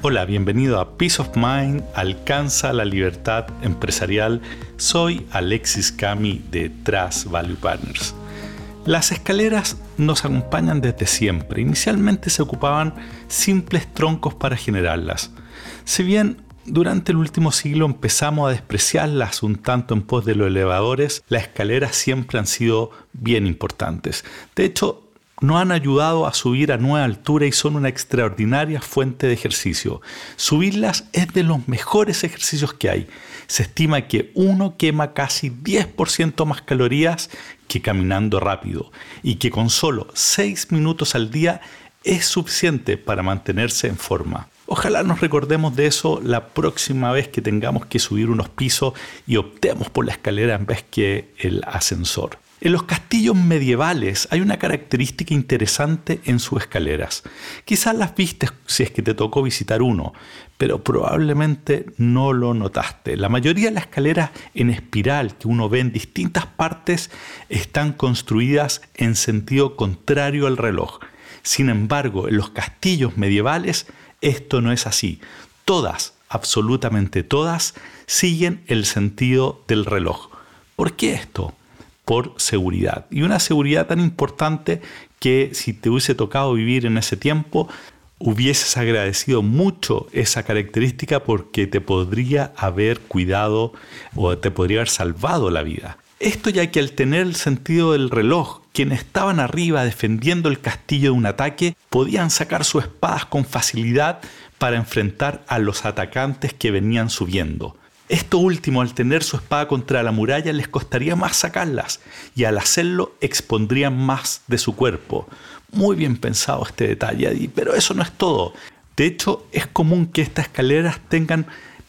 Hola, bienvenido a Peace of Mind, alcanza la libertad empresarial. Soy Alexis Cami de Trust Value Partners. Las escaleras nos acompañan desde siempre. Inicialmente se ocupaban simples troncos para generarlas. Si bien durante el último siglo empezamos a despreciarlas un tanto en pos de los elevadores, las escaleras siempre han sido bien importantes. De hecho, nos han ayudado a subir a nueva altura y son una extraordinaria fuente de ejercicio. Subirlas es de los mejores ejercicios que hay. Se estima que uno quema casi 10% más calorías que caminando rápido y que con solo 6 minutos al día es suficiente para mantenerse en forma. Ojalá nos recordemos de eso la próxima vez que tengamos que subir unos pisos y optemos por la escalera en vez que el ascensor. En los castillos medievales hay una característica interesante en sus escaleras. Quizás las viste si es que te tocó visitar uno, pero probablemente no lo notaste. La mayoría de las escaleras en espiral que uno ve en distintas partes están construidas en sentido contrario al reloj. Sin embargo, en los castillos medievales esto no es así. Todas, absolutamente todas, siguen el sentido del reloj. ¿Por qué esto? Por seguridad. Y una seguridad tan importante que si te hubiese tocado vivir en ese tiempo, hubieses agradecido mucho esa característica porque te podría haber cuidado o te podría haber salvado la vida. Esto ya que al tener el sentido del reloj, quienes estaban arriba defendiendo el castillo de un ataque podían sacar sus espadas con facilidad para enfrentar a los atacantes que venían subiendo. Esto último, al tener su espada contra la muralla, les costaría más sacarlas y al hacerlo expondrían más de su cuerpo. Muy bien pensado este detalle, pero eso no es todo. De hecho, es común que estas escaleras tengan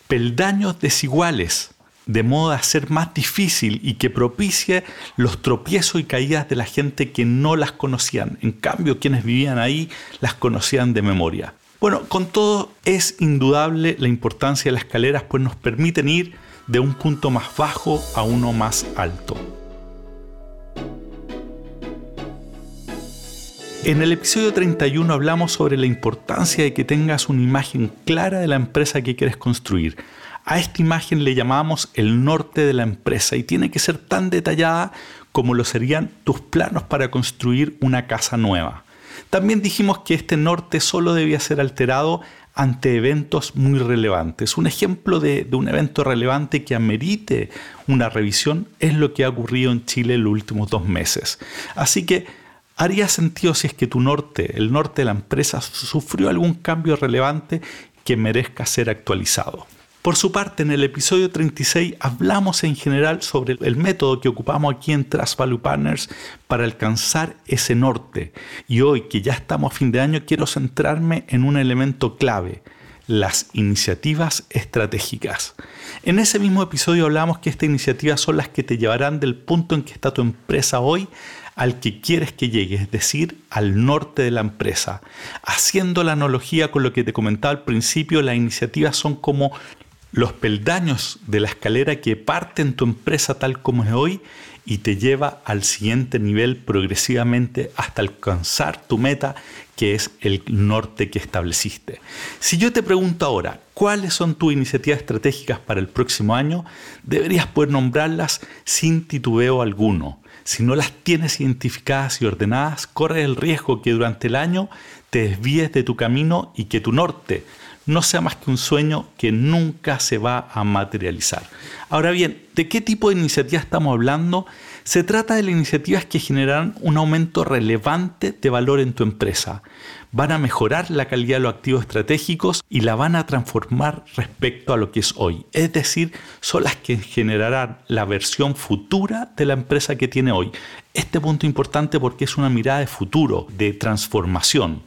peldaños desiguales, de modo a hacer más difícil y que propicie los tropiezos y caídas de la gente que no las conocían. En cambio, quienes vivían ahí las conocían de memoria. Bueno, con todo es indudable la importancia de las escaleras, pues nos permiten ir de un punto más bajo a uno más alto. En el episodio 31 hablamos sobre la importancia de que tengas una imagen clara de la empresa que quieres construir. A esta imagen le llamamos el norte de la empresa y tiene que ser tan detallada como lo serían tus planos para construir una casa nueva. También dijimos que este norte solo debía ser alterado ante eventos muy relevantes. Un ejemplo de, un evento relevante que amerite una revisión es lo que ha ocurrido en Chile en los últimos dos meses. Así que haría sentido si es que tu norte, el norte de la empresa, sufrió algún cambio relevante que merezca ser actualizado. Por su parte, en el episodio 36 hablamos en general sobre el método que ocupamos aquí en Trust Value Partners para alcanzar ese norte. Y hoy, que ya estamos a fin de año, quiero centrarme en un elemento clave, las iniciativas estratégicas. En ese mismo episodio hablamos que estas iniciativas son las que te llevarán del punto en que está tu empresa hoy al que quieres que llegue, es decir, al norte de la empresa. Haciendo la analogía con lo que te comentaba al principio, las iniciativas son como los peldaños de la escalera que parten tu empresa tal como es hoy y te lleva al siguiente nivel progresivamente hasta alcanzar tu meta que es el norte que estableciste. Si yo te pregunto ahora, ¿cuáles son tus iniciativas estratégicas para el próximo año? Deberías poder nombrarlas sin titubeo alguno. Si no las tienes identificadas y ordenadas, corres el riesgo que durante el año te desvíes de tu camino y que tu norte no sea más que un sueño que nunca se va a materializar. Ahora bien, ¿de qué tipo de iniciativas estamos hablando? Se trata de las iniciativas que generarán un aumento relevante de valor en tu empresa. Van a mejorar la calidad de los activos estratégicos y la van a transformar respecto a lo que es hoy. Es decir, son las que generarán la versión futura de la empresa que tiene hoy. Este punto es importante porque es una mirada de futuro, de transformación.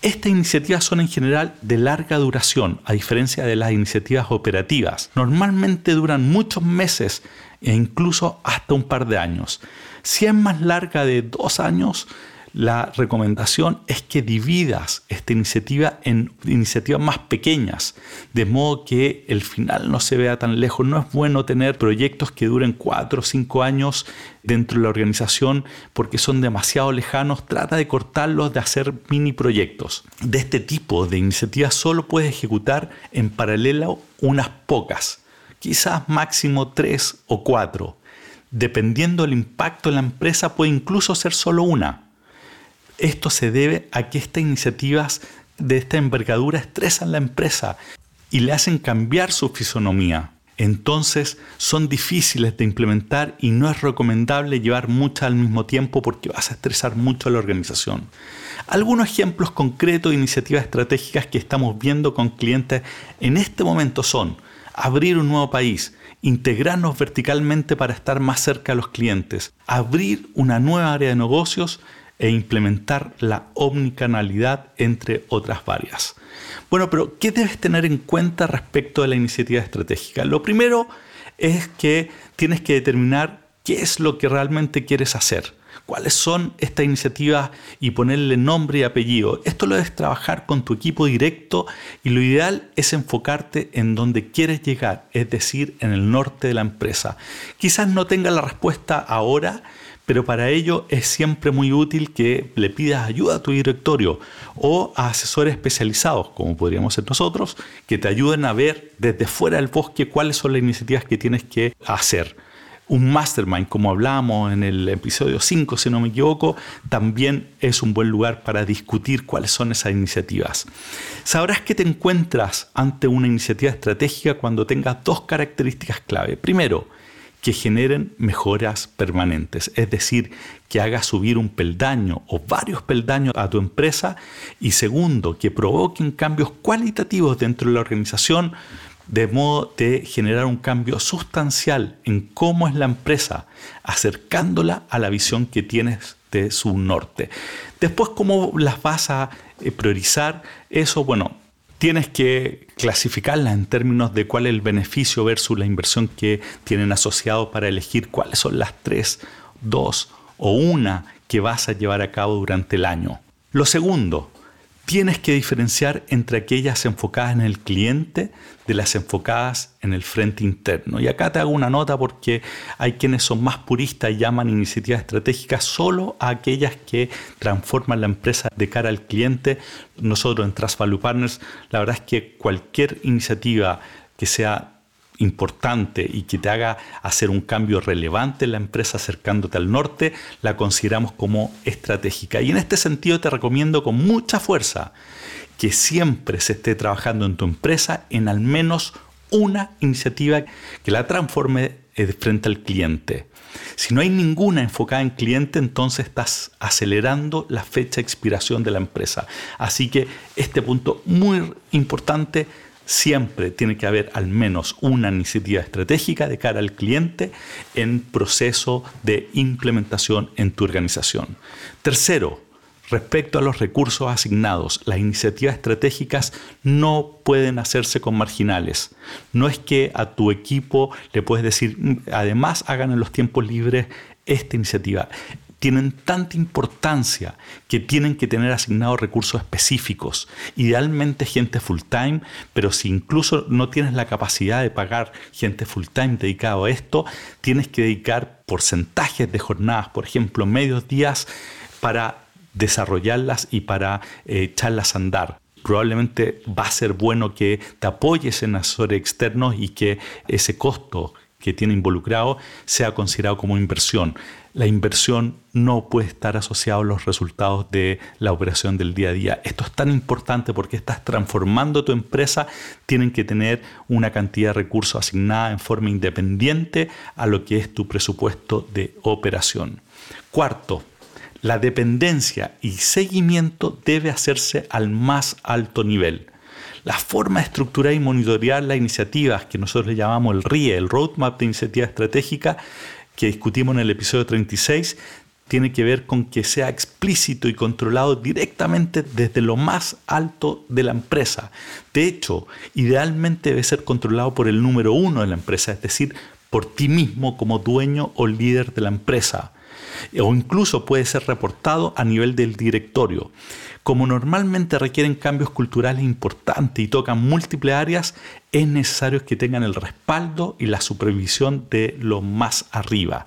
Estas iniciativas son en general de larga duración, a diferencia de las iniciativas operativas. Normalmente duran muchos meses e incluso hasta un par de años. Si es más larga de dos años, la recomendación es que dividas esta iniciativa en iniciativas más pequeñas, de modo que el final no se vea tan lejos. No es bueno tener proyectos que duren cuatro o cinco años dentro de la organización porque son demasiado lejanos. Trata de cortarlos, de hacer mini proyectos. De este tipo de iniciativas solo puedes ejecutar en paralelo unas pocas, quizás máximo tres o cuatro. Dependiendo del impacto en la empresa puede incluso ser solo una. Esto se debe a que estas iniciativas de esta envergadura estresan la empresa y le hacen cambiar su fisonomía. Entonces son difíciles de implementar y no es recomendable llevar muchas al mismo tiempo porque vas a estresar mucho a la organización. Algunos ejemplos concretos de iniciativas estratégicas que estamos viendo con clientes en este momento son abrir un nuevo país, integrarnos verticalmente para estar más cerca de los clientes, abrir una nueva área de negocios e implementar la omnicanalidad entre otras varias. Bueno, pero ¿qué debes tener en cuenta respecto de la iniciativa estratégica? Lo primero es que tienes que determinar qué es lo que realmente quieres hacer. ¿Cuáles son estas iniciativas y ponerle nombre y apellido? Esto lo debes trabajar con tu equipo directo y lo ideal es enfocarte en donde quieres llegar, es decir, en el norte de la empresa. Quizás no tenga la respuesta ahora, pero para ello es siempre muy útil que le pidas ayuda a tu directorio o a asesores especializados, como podríamos ser nosotros, que te ayuden a ver desde fuera del bosque cuáles son las iniciativas que tienes que hacer. Un mastermind, como hablamos en el episodio 5, si no me equivoco, también es un buen lugar para discutir cuáles son esas iniciativas. Sabrás que te encuentras ante una iniciativa estratégica cuando tengas dos características clave. Primero, que generen mejoras permanentes, es decir, que haga subir un peldaño o varios peldaños a tu empresa y segundo, que provoquen cambios cualitativos dentro de la organización de modo de generar un cambio sustancial en cómo es la empresa, acercándola a la visión que tienes de su norte. Después, ¿cómo las vas a eh, priorizar? Eso, bueno, tienes que clasificarlas en términos de cuál es el beneficio versus la inversión que tienen asociado para elegir cuáles son las tres, dos o una que vas a llevar a cabo durante el año. Lo segundo, tienes que diferenciar entre aquellas enfocadas en el cliente de las enfocadas en el frente interno. Y acá te hago una nota porque hay quienes son más puristas y llaman iniciativas estratégicas solo a aquellas que transforman la empresa de cara al cliente. Nosotros en Trust Partners, la verdad es que cualquier iniciativa que sea importante y que te haga hacer un cambio relevante en la empresa acercándote al norte, la consideramos como estratégica. Y en este sentido te recomiendo con mucha fuerza que siempre se esté trabajando en tu empresa en al menos una iniciativa que la transforme frente al cliente. Si no hay ninguna enfocada en cliente, entonces estás acelerando la fecha de expiración de la empresa. Así que este punto muy importante siempre tiene que haber al menos una iniciativa estratégica de cara al cliente en proceso de implementación en tu organización. Tercero, respecto a los recursos asignados, las iniciativas estratégicas no pueden hacerse con marginales. No es que a tu equipo le puedes decir, mm, además hagan en los tiempos libres esta iniciativa tienen tanta importancia que tienen que tener asignados recursos específicos, idealmente gente full time, pero si incluso no tienes la capacidad de pagar gente full time dedicado a esto, tienes que dedicar porcentajes de jornadas, por ejemplo, medios días para desarrollarlas y para eh, echarlas a andar. Probablemente va a ser bueno que te apoyes en asesores externos y que ese costo que tiene involucrado sea considerado como inversión la inversión no puede estar asociada a los resultados de la operación del día a día. Esto es tan importante porque estás transformando tu empresa, tienen que tener una cantidad de recursos asignada en forma independiente a lo que es tu presupuesto de operación. Cuarto, la dependencia y seguimiento debe hacerse al más alto nivel. La forma de estructurar y monitorear las iniciativas que nosotros le llamamos el RIE, el Roadmap de Iniciativa Estratégica, que discutimos en el episodio 36 tiene que ver con que sea explícito y controlado directamente desde lo más alto de la empresa. De hecho, idealmente debe ser controlado por el número uno de la empresa, es decir, por ti mismo como dueño o líder de la empresa. O incluso puede ser reportado a nivel del directorio. Como normalmente requieren cambios culturales importantes y tocan múltiples áreas, es necesario que tengan el respaldo y la supervisión de lo más arriba.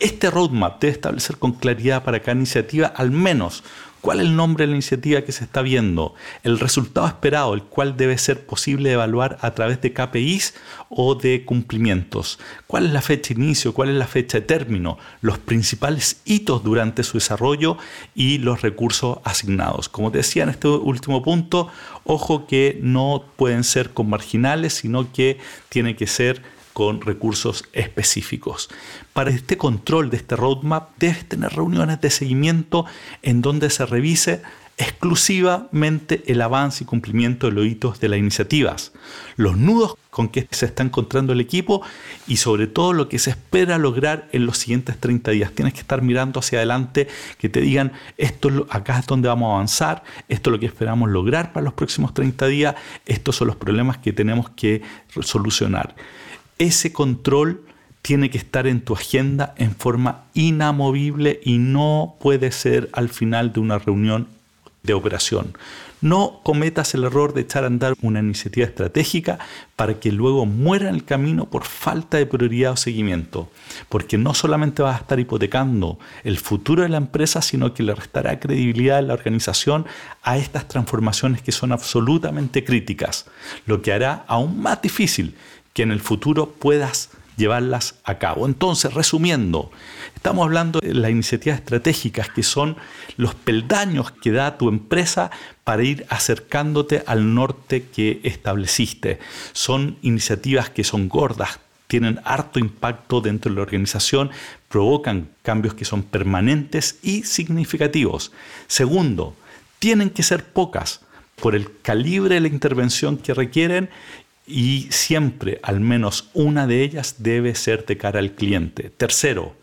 Este roadmap debe establecer con claridad para cada iniciativa al menos ¿Cuál es el nombre de la iniciativa que se está viendo? El resultado esperado, el cual debe ser posible evaluar a través de KPIs o de cumplimientos. ¿Cuál es la fecha de inicio? ¿Cuál es la fecha de término? Los principales hitos durante su desarrollo y los recursos asignados. Como te decía en este último punto, ojo que no pueden ser con marginales, sino que tiene que ser con recursos específicos. Para este control de este roadmap debes tener reuniones de seguimiento en donde se revise exclusivamente el avance y cumplimiento de los hitos de las iniciativas, los nudos con que se está encontrando el equipo y sobre todo lo que se espera lograr en los siguientes 30 días. Tienes que estar mirando hacia adelante, que te digan, esto es acá es donde vamos a avanzar, esto es lo que esperamos lograr para los próximos 30 días, estos son los problemas que tenemos que solucionar ese control tiene que estar en tu agenda en forma inamovible y no puede ser al final de una reunión de operación. No cometas el error de echar a andar una iniciativa estratégica para que luego muera en el camino por falta de prioridad o seguimiento, porque no solamente vas a estar hipotecando el futuro de la empresa, sino que le restará credibilidad a la organización a estas transformaciones que son absolutamente críticas, lo que hará aún más difícil que en el futuro puedas llevarlas a cabo. Entonces, resumiendo, estamos hablando de las iniciativas estratégicas que son los peldaños que da tu empresa para ir acercándote al norte que estableciste. Son iniciativas que son gordas, tienen harto impacto dentro de la organización, provocan cambios que son permanentes y significativos. Segundo, tienen que ser pocas por el calibre de la intervención que requieren y siempre al menos una de ellas debe ser de cara al cliente. Tercero,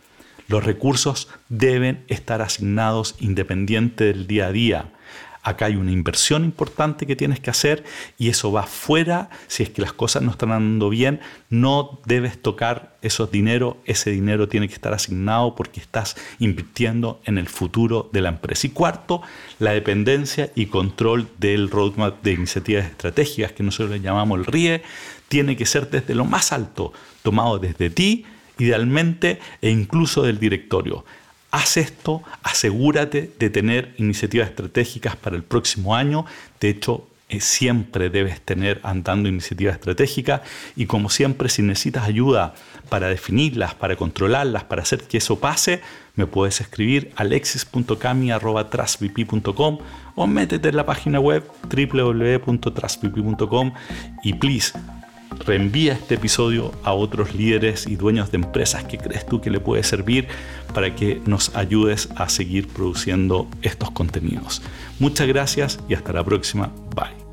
los recursos deben estar asignados independiente del día a día. Acá hay una inversión importante que tienes que hacer y eso va fuera. Si es que las cosas no están andando bien, no debes tocar esos dinero. Ese dinero tiene que estar asignado porque estás invirtiendo en el futuro de la empresa. Y cuarto, la dependencia y control del roadmap de iniciativas estratégicas que nosotros le llamamos el RIE, tiene que ser desde lo más alto, tomado desde ti, idealmente, e incluso del directorio. Haz esto, asegúrate de tener iniciativas estratégicas para el próximo año. De hecho, eh, siempre debes tener andando iniciativas estratégicas y como siempre, si necesitas ayuda para definirlas, para controlarlas, para hacer que eso pase, me puedes escribir alexis.cami.trasvp.com o métete en la página web www.trasvp.com y please reenvía este episodio a otros líderes y dueños de empresas que crees tú que le puede servir para que nos ayudes a seguir produciendo estos contenidos. Muchas gracias y hasta la próxima. Bye.